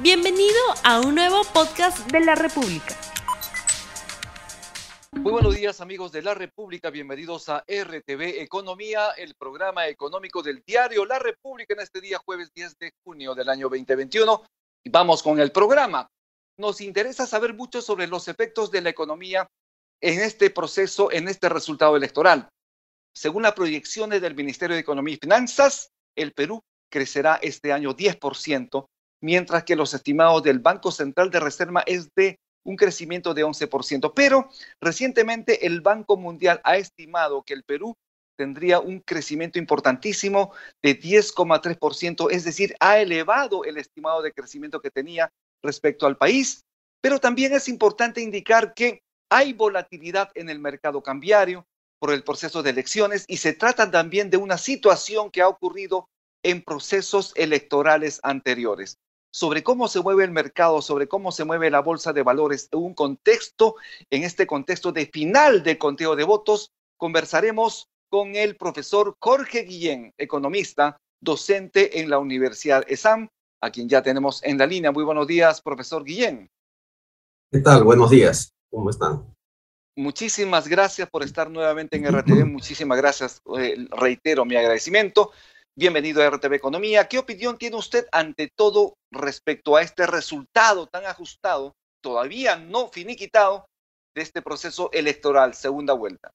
Bienvenido a un nuevo podcast de la República. Muy buenos días amigos de la República, bienvenidos a RTV Economía, el programa económico del diario La República en este día jueves 10 de junio del año 2021. Y vamos con el programa. Nos interesa saber mucho sobre los efectos de la economía en este proceso, en este resultado electoral. Según las proyecciones del Ministerio de Economía y Finanzas, el Perú crecerá este año 10%, mientras que los estimados del Banco Central de Reserva es de un crecimiento de 11%. Pero recientemente el Banco Mundial ha estimado que el Perú tendría un crecimiento importantísimo de 10,3%, es decir, ha elevado el estimado de crecimiento que tenía respecto al país. Pero también es importante indicar que hay volatilidad en el mercado cambiario por el proceso de elecciones y se trata también de una situación que ha ocurrido en procesos electorales anteriores sobre cómo se mueve el mercado, sobre cómo se mueve la bolsa de valores en un contexto, en este contexto de final de conteo de votos, conversaremos con el profesor Jorge Guillén, economista, docente en la Universidad ESAM, a quien ya tenemos en la línea. Muy buenos días, profesor Guillén. ¿Qué tal? Buenos días. ¿Cómo están? Muchísimas gracias por estar nuevamente en RTV. Muchísimas gracias. Eh, reitero mi agradecimiento. Bienvenido a RTV Economía. ¿Qué opinión tiene usted ante todo respecto a este resultado tan ajustado, todavía no finiquitado, de este proceso electoral, segunda vuelta?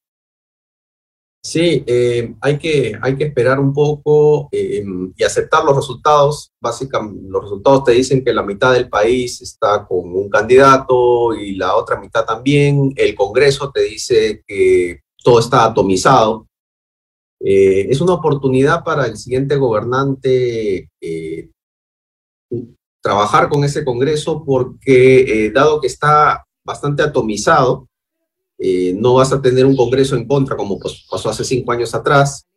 Sí, eh, hay, que, hay que esperar un poco eh, y aceptar los resultados. Básicamente, los resultados te dicen que la mitad del país está con un candidato y la otra mitad también. El Congreso te dice que todo está atomizado. Eh, es una oportunidad para el siguiente gobernante eh, trabajar con ese Congreso porque, eh, dado que está bastante atomizado, no vas a tener un Congreso en contra como pasó hace cinco años atrás,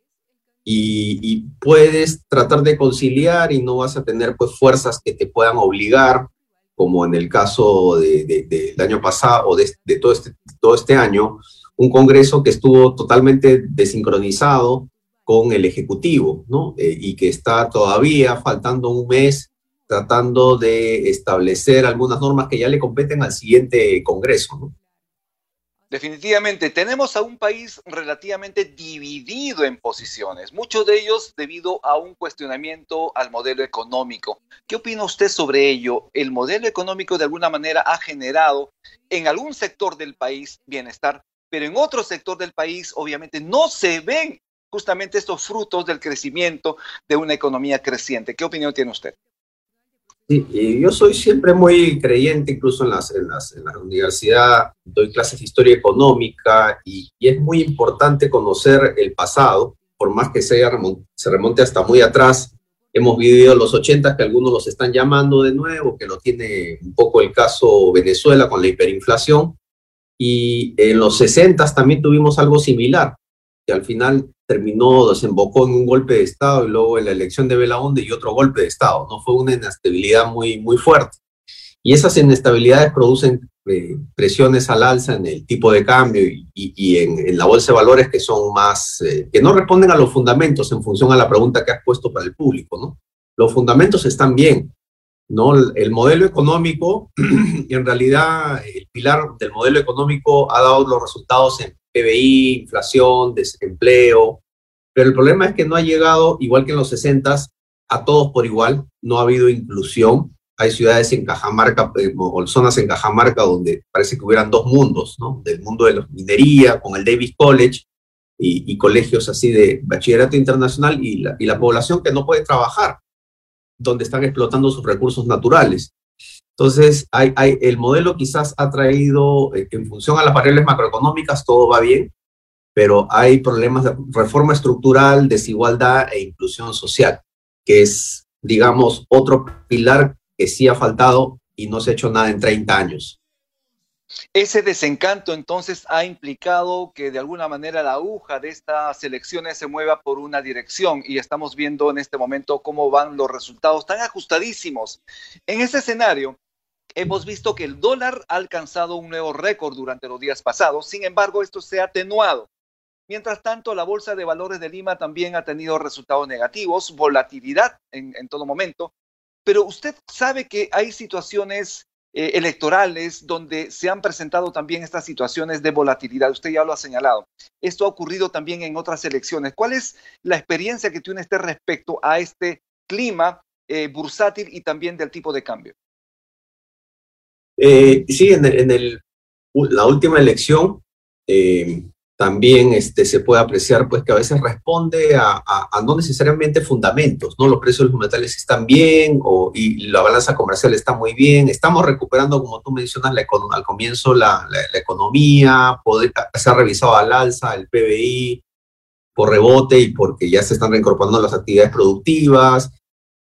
y, puedes tratar de conciliar y no vas a tener pues fuerzas que te puedan obligar, como en el caso del año pasado o de, todo, este, todo este año, un Congreso que estuvo totalmente desincronizado con el Ejecutivo, ¿no? Eh, y que está todavía faltando un mes tratando de establecer algunas normas que ya le competen al siguiente Congreso, ¿no? Definitivamente, tenemos a un país relativamente dividido en posiciones, muchos de ellos debido a un cuestionamiento al modelo económico. ¿Qué opina usted sobre ello? ¿El modelo económico de alguna manera ha generado en algún sector del país bienestar, pero en otro sector del país obviamente no se ven justamente estos frutos del crecimiento de una economía creciente. ¿Qué opinión tiene usted? Sí, yo soy siempre muy creyente, incluso en, las, en, las, en la universidad, doy clases de historia económica y, es muy importante conocer el pasado, por más que sea, se remonte hasta muy atrás. Hemos vivido los 80 que algunos los están llamando de nuevo, que lo tiene un poco el caso Venezuela con la hiperinflación, y en los 60 también tuvimos algo similar, que al final terminó, desembocó en un golpe de Estado y luego en la elección de Belaunde y otro golpe de Estado, ¿no? Fue una inestabilidad muy, muy fuerte. Y esas inestabilidades producen eh, presiones al alza en el tipo de cambio y, en, la bolsa de valores que son más, eh, que no responden a los fundamentos en función a la pregunta que has puesto para el público, ¿no? Los fundamentos están bien, ¿no? El modelo económico, y en realidad el pilar del modelo económico ha dado los resultados en PBI, inflación, desempleo, pero el problema es que no ha llegado, igual que en los 60, a todos por igual, no ha habido inclusión. Hay ciudades en Cajamarca, eh, o zonas en Cajamarca donde parece que hubieran dos mundos, ¿no? Del mundo de la minería, con el Davis College, y, colegios así de bachillerato internacional, y la, y la población que no puede trabajar, donde están explotando sus recursos naturales. Entonces, hay, el modelo quizás ha traído, eh, en función a las variables macroeconómicas, todo va bien, pero hay problemas de reforma estructural, desigualdad e inclusión social, que es, digamos, otro pilar que sí ha faltado y no se ha hecho nada en 30 años. Ese desencanto entonces ha implicado que de alguna manera la aguja de estas elecciones se mueva por una dirección y estamos viendo en este momento cómo van los resultados tan ajustadísimos. En ese escenario, hemos visto que el dólar ha alcanzado un nuevo récord durante los días pasados, sin embargo esto se ha atenuado. Mientras tanto, la Bolsa de Valores de Lima también ha tenido resultados negativos, volatilidad en, todo momento, pero usted sabe que hay situaciones eh, electorales donde se han presentado también estas situaciones de volatilidad. Usted ya lo ha señalado. Esto ha ocurrido también en otras elecciones. ¿Cuál es la experiencia que tiene usted respecto a este clima eh, bursátil y también del tipo de cambio? Eh, sí, en, la última elección también este, se puede apreciar pues que a veces responde a, no necesariamente fundamentos, ¿no? Los precios de los metales están bien o, y la balanza comercial está muy bien. Estamos recuperando, como tú mencionas, la, al comienzo la, la, economía, se ha revisado al alza el PBI por rebote y porque ya se están reincorporando las actividades productivas.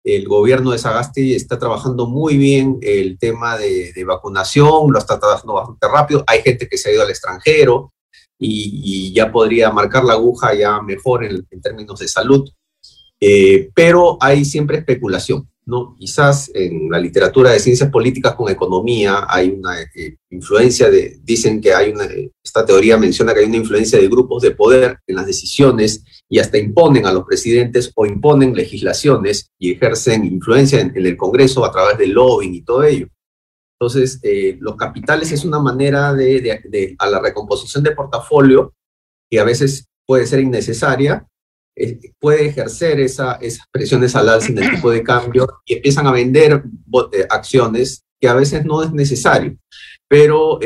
El gobierno de Sagasti está trabajando muy bien el tema de, de vacunación, lo está trabajando bastante rápido. Hay gente que se ha ido al extranjero y, ya podría marcar la aguja ya mejor en, términos de salud. Eh, pero hay siempre especulación, ¿no? Quizás en la literatura de ciencias políticas con economía hay una eh, influencia de, dicen que hay una, esta teoría menciona que hay una influencia de grupos de poder en las decisiones y hasta imponen a los presidentes o imponen legislaciones y ejercen influencia en el Congreso a través del lobbying y todo ello. Entonces, eh, los capitales es una manera de, a la recomposición de portafolio que a veces puede ser innecesaria, eh, puede ejercer esa, esas presiones al alza en el tipo de cambio y empiezan a vender eh, acciones que a veces no es necesario. Pero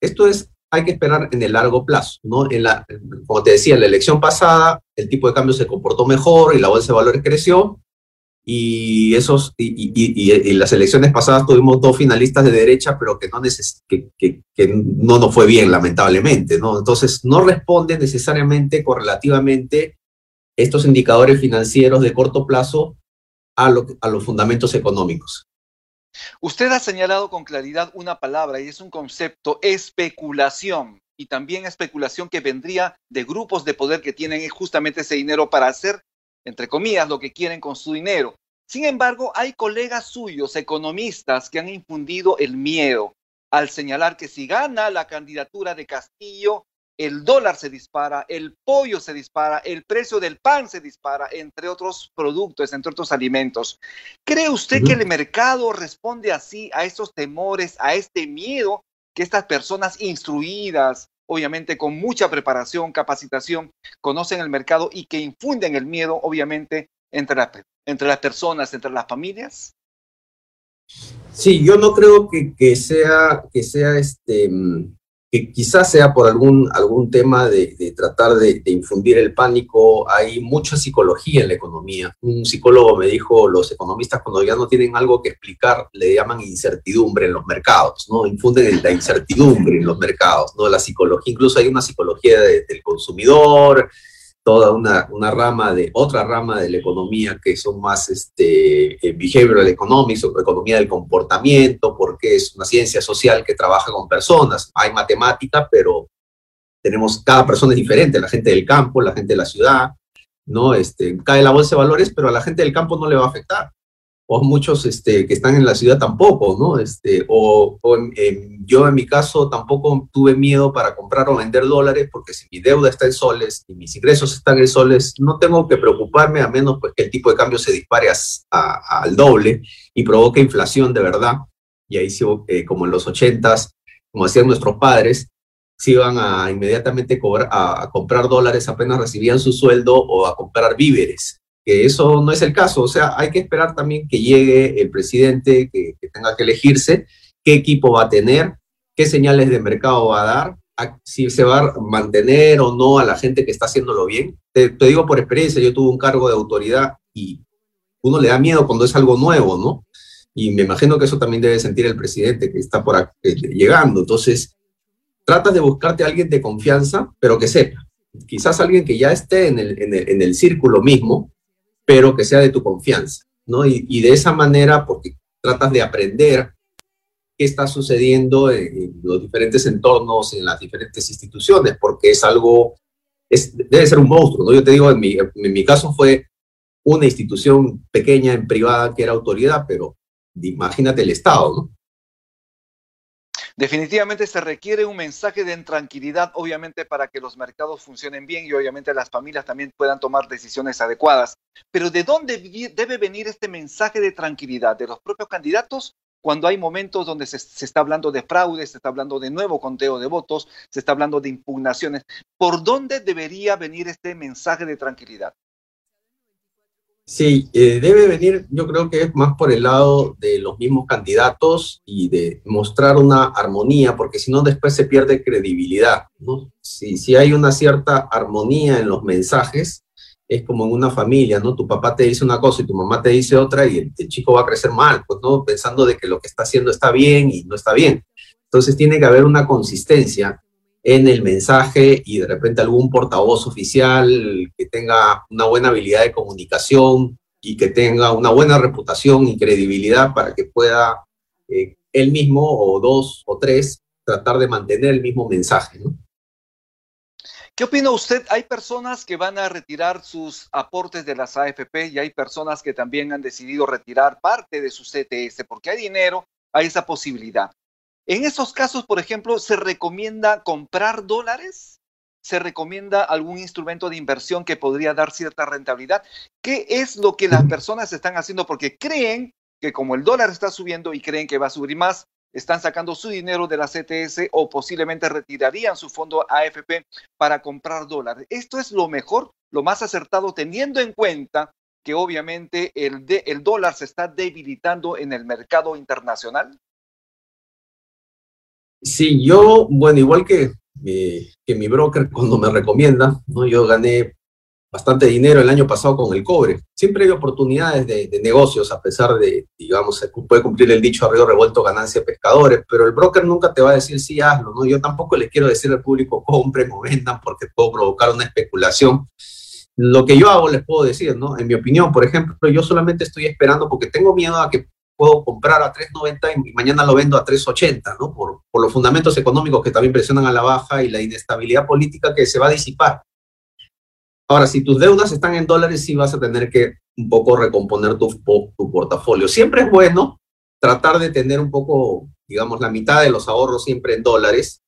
esto es, hay que esperar en el largo plazo, ¿no? En la, como te decía, en la elección pasada el tipo de cambio se comportó mejor y la bolsa de valores creció, y esos y, y, las elecciones pasadas tuvimos dos finalistas de derecha, pero que no, neces que, que, no nos fue bien, lamentablemente, ¿no? Entonces, no responden necesariamente correlativamente estos indicadores financieros de corto plazo a, lo, a los fundamentos económicos. Usted ha señalado con claridad una palabra y es un concepto, especulación. Y también especulación que vendría de grupos de poder que tienen justamente ese dinero para hacer entre comillas, lo que quieren con su dinero. Sin embargo, hay colegas suyos, economistas, que han infundido el miedo al señalar que si gana la candidatura de Castillo, el dólar se dispara, el pollo se dispara, el precio del pan se dispara, entre otros productos, entre otros alimentos. ¿Cree usted que el mercado responde así a estos temores, a este miedo que estas personas instruidas, obviamente con mucha preparación, capacitación, conocen el mercado y que infunden el miedo, obviamente, entre, entre las personas, entre las familias? Sí, yo no creo que, que sea, que sea este, mm, que quizás sea por algún, algún tema de, tratar de, infundir el pánico. Hay mucha psicología en la economía. Un psicólogo me dijo, los economistas cuando ya no tienen algo que explicar, le llaman incertidumbre en los mercados, ¿no? Infunden la incertidumbre en los mercados, ¿no? La psicología, incluso hay una psicología del consumidor, toda una, una, rama de, otra rama de la economía que son más este, eh, behavioral economics economía del comportamiento, porque es una ciencia social que trabaja con personas. Hay matemática, pero tenemos, cada persona es diferente, la gente del campo, la gente de la ciudad, ¿no? Este, cae la bolsa de valores, pero a la gente del campo no le va a afectar o muchos este, que están en la ciudad tampoco, ¿no? Este, o, yo en mi caso tampoco tuve miedo para comprar o vender dólares porque si mi deuda está en soles y mis ingresos están en soles, no tengo que preocuparme a menos pues, que el tipo de cambio se dispare al doble y provoque inflación de verdad. Y ahí eh, como en los ochentas, como hacían nuestros padres, se iban a inmediatamente cobrar, a comprar dólares apenas recibían su sueldo o a comprar víveres que eso no es el caso. O sea, hay que esperar también que llegue el presidente, que, tenga que elegirse, qué equipo va a tener, qué señales de mercado va a dar, si se va a mantener o no a la gente que está haciéndolo bien. Te, digo por experiencia, yo tuve un cargo de autoridad y uno le da miedo cuando es algo nuevo, ¿no? Y me imagino que eso también debe sentir el presidente que está por eh, llegando. Entonces, tratas de buscarte a alguien de confianza, pero que sepa. Quizás alguien que ya esté en el, en el, en el círculo mismo, pero que sea de tu confianza, ¿no? Y, de esa manera, porque tratas de aprender qué está sucediendo en, los diferentes entornos, en las diferentes instituciones, porque es algo, es, debe ser un monstruo, ¿no? Yo te digo, en mi, en mi caso fue una institución pequeña en privada que era autoridad, pero imagínate el Estado, ¿no? Definitivamente se requiere un mensaje de tranquilidad, obviamente, para que los mercados funcionen bien y obviamente las familias también puedan tomar decisiones adecuadas. Pero ¿de dónde debe venir este mensaje de tranquilidad? ¿De los propios candidatos? Cuando hay momentos donde se, está hablando de fraude, se está hablando de nuevo conteo de votos, se está hablando de impugnaciones. ¿Por dónde debería venir este mensaje de tranquilidad? Sí, eh, debe venir, yo creo que es más por el lado de los mismos candidatos y de mostrar una armonía, porque si no después se pierde credibilidad, ¿no? Si, si hay una cierta armonía en los mensajes, es como en una familia, ¿no? Tu papá te dice una cosa y tu mamá te dice otra y el, chico va a crecer mal, pues, ¿no? Pensando de que lo que está haciendo está bien y no está bien. Entonces tiene que haber una consistencia en el mensaje y de repente algún portavoz oficial que tenga una buena habilidad de comunicación y que tenga una buena reputación y credibilidad para que pueda eh, él mismo o dos o tres tratar de mantener el mismo mensaje. ¿Qué opina usted? Hay personas que van a retirar sus aportes de las AFP y hay personas que también han decidido retirar parte de su CTS porque hay dinero, hay esa posibilidad. En esos casos, por ejemplo, ¿se recomienda comprar dólares? ¿Se recomienda algún instrumento de inversión que podría dar cierta rentabilidad? ¿Qué es lo que las personas están haciendo? Porque creen que como el dólar está subiendo y creen que va a subir más, están sacando su dinero de la CTS o posiblemente retirarían su fondo AFP para comprar dólares. Esto es lo mejor, lo más acertado, teniendo en cuenta que obviamente el, el dólar se está debilitando en el mercado internacional. Sí, yo, bueno, igual que, que mi broker cuando me recomienda, ¿no? yo gané bastante dinero el año pasado con el cobre. Siempre hay oportunidades de, negocios, a pesar de, digamos, puede cumplir el dicho arriba revuelto ganancia pescadores, pero el broker nunca te va a decir sí, hazlo, ¿no? Yo tampoco les quiero decir al público compren o vendan porque puedo provocar una especulación. Lo que yo hago les puedo decir, ¿no? En mi opinión, por ejemplo, yo solamente estoy esperando porque tengo miedo a que puedo comprar a 3.90 y mañana lo vendo a 3.80, ¿no? Por, los fundamentos económicos que también presionan a la baja y la inestabilidad política que se va a disipar. Ahora, si tus deudas están en dólares, sí vas a tener que un poco recomponer tu, tu portafolio. Siempre es bueno tratar de tener un poco, digamos, la mitad de los ahorros siempre en dólares.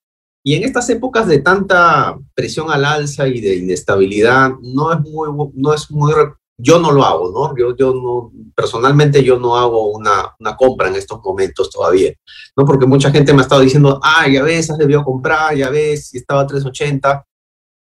Y en estas épocas de tanta presión al alza y de inestabilidad, no es muy, no es muy yo no lo hago, ¿no? Yo, yo no, personalmente yo no hago una, una, compra en estos momentos todavía, ¿no? Porque mucha gente me ha estado diciendo, ah, ya ves, has debido comprar, ya ves, si estaba a 380,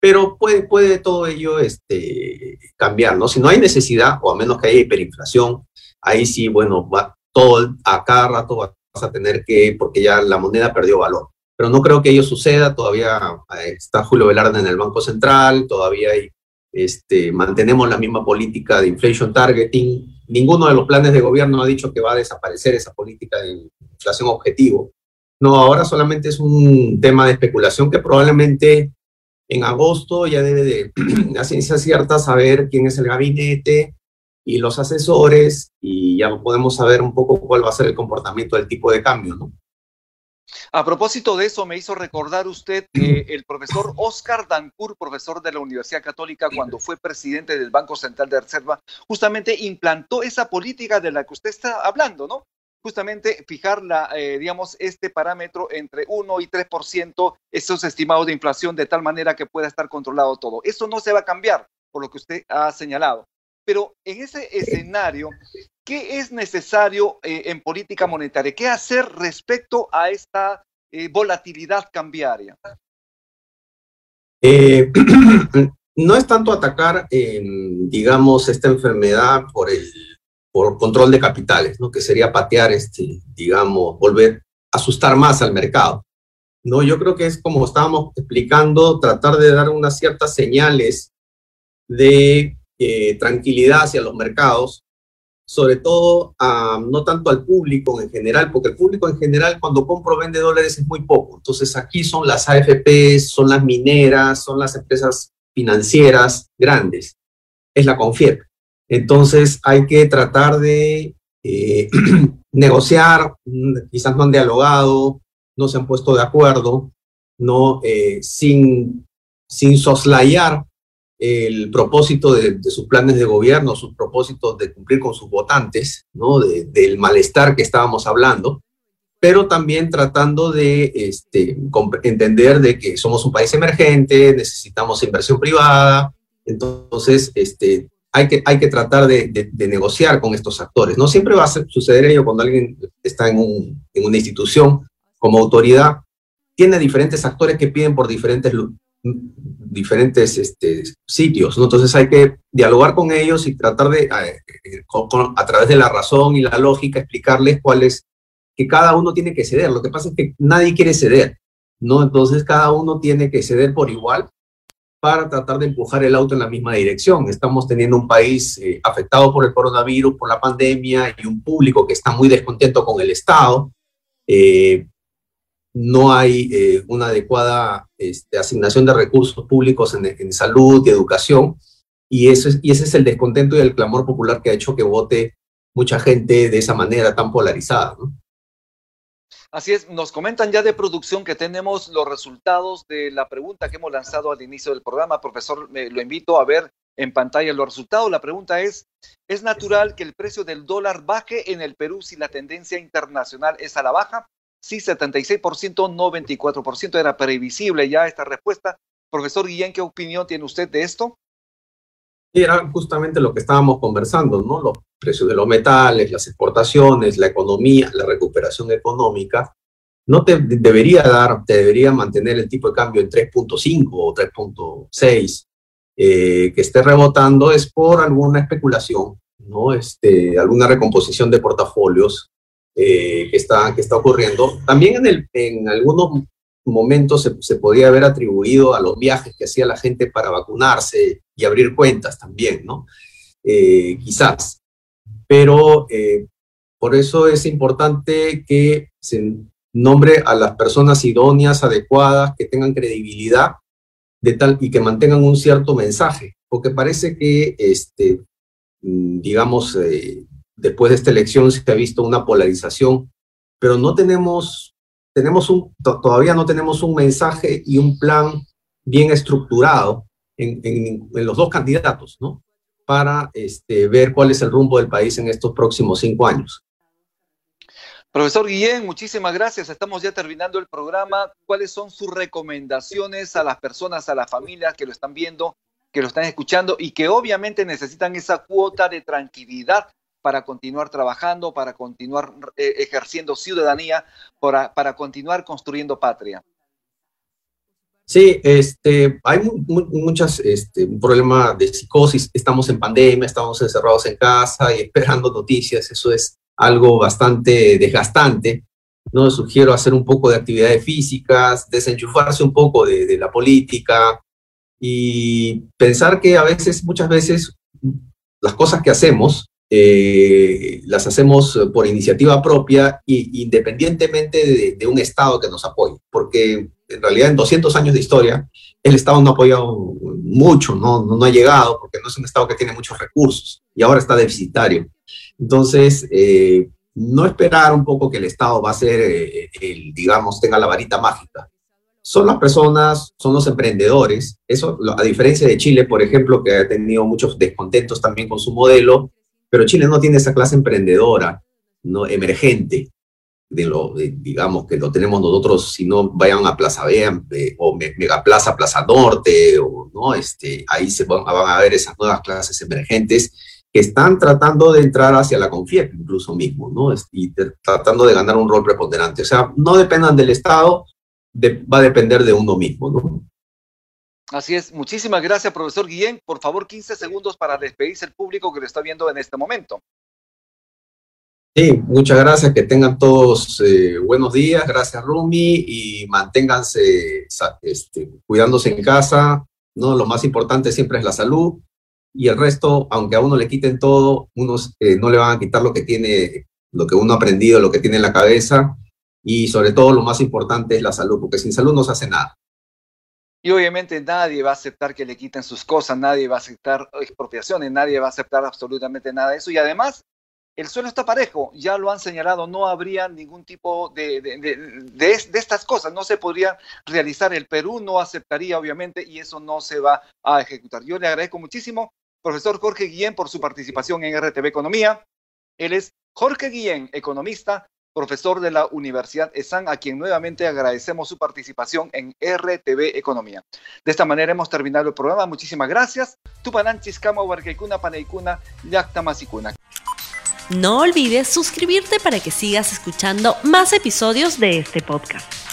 pero puede, puede todo ello este, cambiar, ¿no? Si no hay necesidad, o a menos que haya hiperinflación, ahí sí, bueno, va, todo, a cada rato vas a tener que, porque ya la moneda perdió valor. Pero no creo que ello suceda, todavía eh, está Julio Velarde en el Banco Central, todavía hay este, mantenemos la misma política de inflation targeting. Ninguno de los planes de gobierno ha dicho que va a desaparecer esa política de inflación objetivo. No, ahora solamente es un tema de especulación que probablemente en agosto ya debe de, a ciencia cierta, saber quién es el gabinete y los asesores y ya podemos saber un poco cuál va a ser el comportamiento del tipo de cambio, ¿no? A propósito de eso, me hizo recordar usted que el profesor Oscar Dancourt, profesor de la Universidad Católica, cuando fue presidente del Banco Central de Reserva, justamente implantó esa política de la que usted está hablando, ¿no? Justamente fijar, la, eh, digamos, este parámetro entre 1 y 3%, esos estimados de inflación, de tal manera que pueda estar controlado todo. Eso no se va a cambiar, por lo que usted ha señalado. Pero en ese escenario, ¿qué es necesario eh, en política monetaria? ¿Qué hacer respecto a esta eh, volatilidad cambiaria? Eh, no es tanto atacar, digamos, esta enfermedad por el por control de capitales, ¿no? que sería patear, este, digamos, volver a asustar más al mercado. No, yo creo que es como estábamos explicando, tratar de dar unas ciertas señales de eh, tranquilidad hacia los mercados, sobre todo no tanto al público en general, porque el público en general cuando compra o vende dólares es muy poco. Entonces aquí son las AFPs, son las mineras, son las empresas financieras grandes, es la Confiep. Entonces hay que tratar de eh, negociar, quizás no han dialogado, no se han puesto de acuerdo, no eh, sin, sin soslayar el propósito de, sus planes de gobierno, sus propósitos de cumplir con sus votantes, ¿no? del malestar que estábamos hablando. pero también tratando de este, entender de que somos un país emergente, necesitamos inversión privada, entonces este, hay, que, hay que tratar de, negociar con estos actores. No siempre va a suceder ello cuando alguien está en una institución como autoridad, tiene diferentes actores que piden por diferentes diferentes este, sitios, ¿no? Entonces hay que dialogar con ellos y tratar de, a, eh, a través de la razón y la lógica, explicarles cuál es que cada uno tiene que ceder. Lo que pasa es que nadie quiere ceder, ¿no? Entonces cada uno tiene que ceder por igual para tratar de empujar el auto en la misma dirección. Estamos teniendo un país eh, afectado por el coronavirus, por la pandemia y un público que está muy descontento con el Estado. Eh, no hay eh, una adecuada este, asignación de recursos públicos en, salud y educación. Y, eso y ese es el descontento y el clamor popular que ha hecho que vote mucha gente de esa manera tan polarizada. ¿no? Así es, nos comentan ya de producción que tenemos los resultados de la pregunta que hemos lanzado al inicio del programa. Profesor, lo invito a ver en pantalla los resultados. La pregunta es, ¿es natural que el precio del dólar baje en el Perú si la tendencia internacional es a la baja? Sí, 76%, no 24%. Era previsible ya esta respuesta. Profesor Guillén, ¿qué opinión tiene usted de esto? Era justamente lo que estábamos conversando, ¿no? Los precios de los metales, las exportaciones, la economía, la recuperación económica. No te debería dar, te debería mantener el tipo de cambio en 3.5 o 3.6, eh, que esté rebotando es por alguna especulación, ¿no? Este, alguna recomposición de portafolios eh, que, está, que está ocurriendo. También en, el, en algunos momentos se, se, podía haber atribuido a los viajes que hacía la gente para vacunarse y abrir cuentas también, ¿no? Eh, quizás. Pero eh, por eso es importante que se nombre a las personas idóneas, adecuadas, que tengan credibilidad de tal y que mantengan un cierto mensaje, porque parece que, este, mm, digamos, después de esta elección se ha visto una polarización, pero no tenemos tenemos un, todavía no tenemos un mensaje y un plan bien estructurado en, en, los dos candidatos, ¿no? Para este, ver cuál es el rumbo del país en estos próximos cinco años. Profesor Guillén, muchísimas gracias. Estamos ya terminando el programa. ¿Cuáles son sus recomendaciones a las personas, a las familias que lo están viendo, que lo están escuchando y que obviamente necesitan esa cuota de tranquilidad para continuar trabajando, para continuar eh, ejerciendo ciudadanía, para, para continuar construyendo patria. Sí, este, hay muchas, este, un problema de psicosis, estamos en pandemia, estamos encerrados en casa y esperando noticias, eso es algo bastante desgastante. No sugiero hacer un poco de actividades físicas, desenchufarse un poco de, de la política y pensar que a veces, muchas veces, las cosas que hacemos eh, las hacemos por iniciativa propia e independientemente de, un Estado que nos apoye, porque en realidad en 200 años de historia el Estado no ha apoyado mucho, no, no, ha llegado, porque no es un Estado que tiene muchos recursos y ahora está deficitario. Entonces, eh, no esperar un poco que el Estado va a ser, eh, el, digamos, tenga la varita mágica. Son las personas, son los emprendedores. Eso, a diferencia de Chile, por ejemplo, que ha tenido muchos descontentos también con su modelo, pero Chile no tiene esa clase emprendedora, ¿no? emergente, de lo, digamos, que lo tenemos nosotros, si no vayan a Plaza B o Megaplaza, Plaza Norte, o, ¿no? este, ahí se van, a ver esas nuevas clases emergentes que están tratando de entrar hacia la confianza incluso mismo, ¿no? Y tratando de ganar un rol preponderante. O sea, no dependan del Estado, va a depender de uno mismo, ¿no? Así es. Muchísimas gracias, profesor Guillén. Por favor, 15 segundos para despedirse el público que lo está viendo en este momento. Sí, muchas gracias. Que tengan todos eh, buenos días. Gracias, Rumi. Y manténganse este, cuidándose en casa. ¿no? Lo más importante siempre es la salud. Y el resto, aunque a uno le quiten todo, unos eh, no le van a quitar lo que tiene, lo que uno ha aprendido, lo que tiene en la cabeza. Y sobre todo, lo más importante es la salud, porque sin salud no se hace nada. Y obviamente nadie va a aceptar que le quiten sus cosas, nadie va a aceptar expropiaciones, nadie va a aceptar absolutamente nada de eso. Y además, el suelo está parejo, ya lo han señalado, no habría ningún tipo de, de, de, estas cosas, no se podría realizar. El Perú no aceptaría, obviamente, y eso no se va a ejecutar. Yo le agradezco muchísimo, profesor Jorge Guillén, por su participación en RTV Economía. Él es Jorge Guillén, economista, profesor de la Universidad ESAN, a quien nuevamente agradecemos su participación en RTV Economía. De esta manera hemos terminado el programa. Muchísimas gracias. Tupananchis, Kama, Huarcaicuna, Paneicuna, Yactamasicuna. No olvides suscribirte para que sigas escuchando más episodios de este podcast.